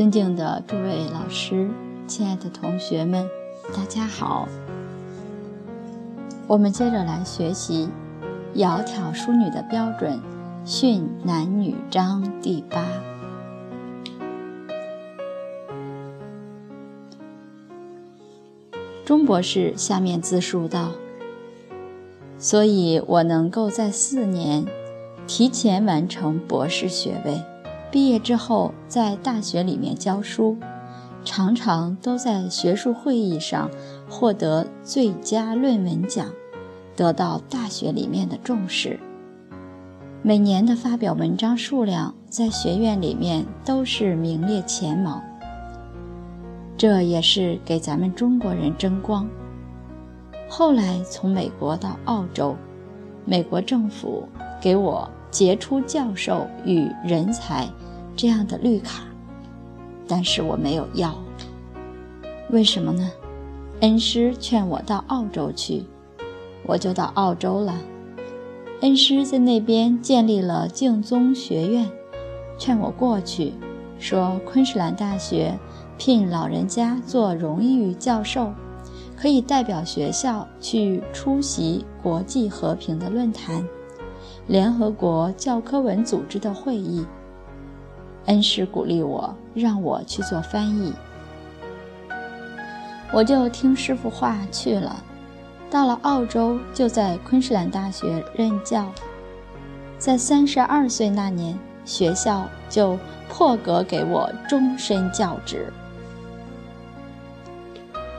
尊敬的诸位老师，亲爱的同学们，大家好。我们接着来学习《窈窕淑女的标准》训男女章第八。钟博士下面自述道：“所以我能够在四年提前完成博士学位。”毕业之后，在大学里面教书，常常都在学术会议上获得最佳论文奖，得到大学里面的重视。每年的发表文章数量在学院里面都是名列前茅，这也是给咱们中国人争光。后来从美国到澳洲，美国政府给我。杰出教授与人才这样的绿卡，但是我没有要。为什么呢？恩师劝我到澳洲去，我就到澳洲了。恩师在那边建立了敬宗学院，劝我过去，说昆士兰大学聘老人家做荣誉教授，可以代表学校去出席国际和平的论坛。联合国教科文组织的会议，恩师鼓励我，让我去做翻译，我就听师傅话去了。到了澳洲，就在昆士兰大学任教。在三十二岁那年，学校就破格给我终身教职。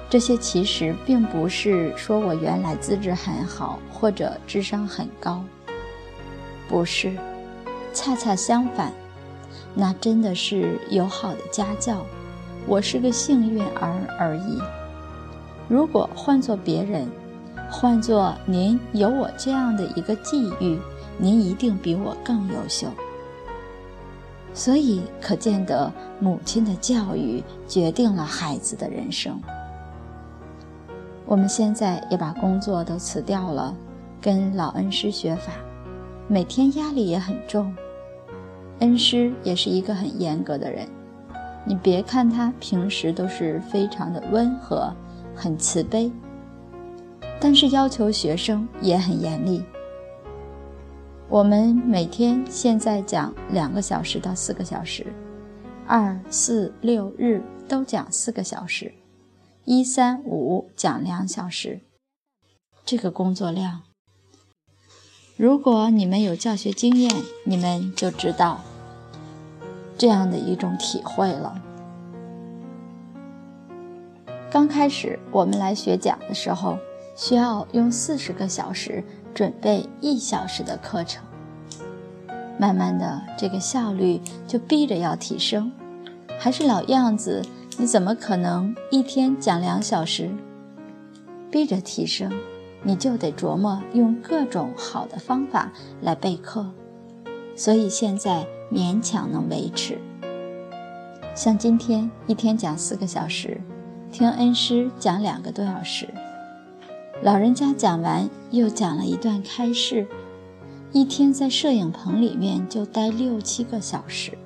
这些其实并不是说我原来资质很好或者智商很高。不是，恰恰相反，那真的是有好的家教。我是个幸运儿而已。如果换做别人，换做您有我这样的一个际遇，您一定比我更优秀。所以可见得母亲的教育决定了孩子的人生。我们现在也把工作都辞掉了，跟老恩师学法。每天压力也很重，恩师也是一个很严格的人。你别看他平时都是非常的温和、很慈悲，但是要求学生也很严厉。我们每天现在讲两个小时到四个小时，二四六日都讲四个小时，一三五讲两小时，这个工作量。如果你们有教学经验，你们就知道这样的一种体会了。刚开始我们来学讲的时候，需要用四十个小时准备一小时的课程。慢慢的，这个效率就逼着要提升。还是老样子，你怎么可能一天讲两小时？逼着提升。你就得琢磨用各种好的方法来备课，所以现在勉强能维持。像今天一天讲四个小时，听恩师讲两个多小时，老人家讲完又讲了一段开示，一天在摄影棚里面就待六七个小时，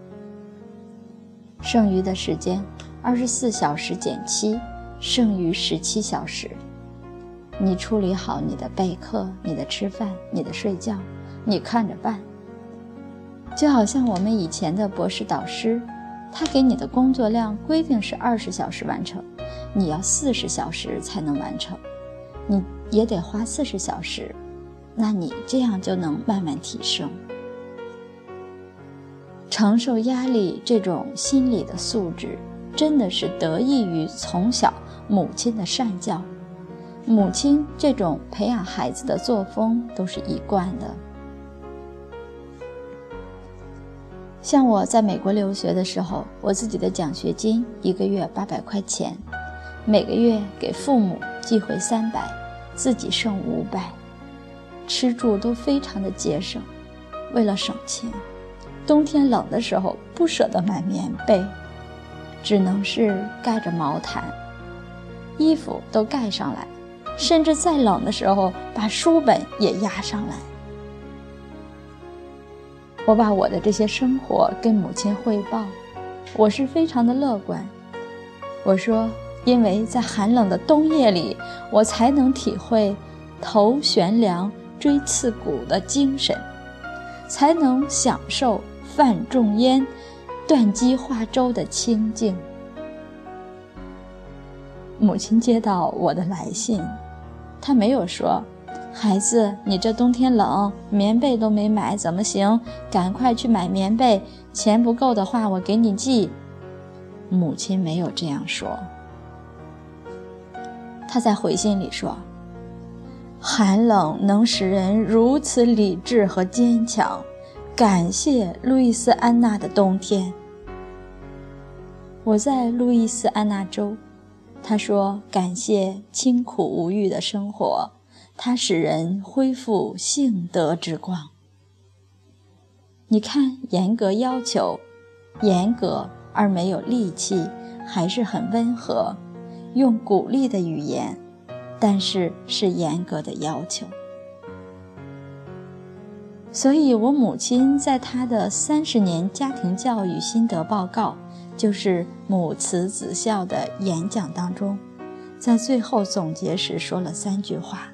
剩余的时间二十四小时减七，剩余十七小时。你处理好你的备课、你的吃饭、你的睡觉，你看着办。就好像我们以前的博士导师，他给你的工作量规定是二十小时完成，你要四十小时才能完成，你也得花四十小时，那你这样就能慢慢提升。承受压力这种心理的素质，真的是得益于从小母亲的善教。母亲这种培养孩子的作风都是一贯的。像我在美国留学的时候，我自己的奖学金一个月八百块钱，每个月给父母寄回三百，自己剩五百，吃住都非常的节省。为了省钱，冬天冷的时候不舍得买棉被，只能是盖着毛毯，衣服都盖上来。甚至再冷的时候，把书本也压上来。我把我的这些生活跟母亲汇报，我是非常的乐观。我说，因为在寒冷的冬夜里，我才能体会头悬梁、锥刺股的精神，才能享受泛重烟、断机化粥的清静。母亲接到我的来信，她没有说：“孩子，你这冬天冷，棉被都没买，怎么行？赶快去买棉被，钱不够的话，我给你寄。”母亲没有这样说。她在回信里说：“寒冷能使人如此理智和坚强，感谢路易斯安那的冬天。”我在路易斯安那州。他说：“感谢清苦无欲的生活，它使人恢复性德之光。你看，严格要求，严格而没有戾气，还是很温和，用鼓励的语言，但是是严格的要求。所以，我母亲在她的三十年家庭教育心得报告。”就是母慈子孝的演讲当中，在最后总结时说了三句话。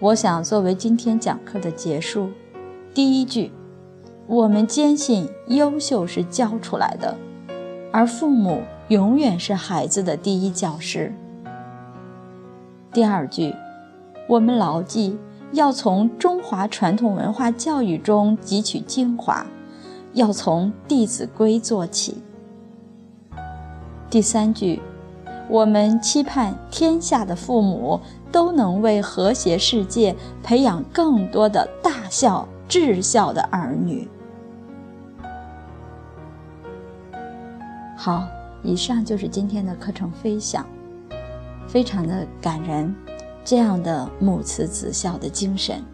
我想作为今天讲课的结束，第一句，我们坚信优秀是教出来的，而父母永远是孩子的第一教师。第二句，我们牢记要从中华传统文化教育中汲取精华。要从《弟子规》做起。第三句，我们期盼天下的父母都能为和谐世界培养更多的大孝、至孝的儿女。好，以上就是今天的课程分享，非常的感人，这样的母慈子孝的精神。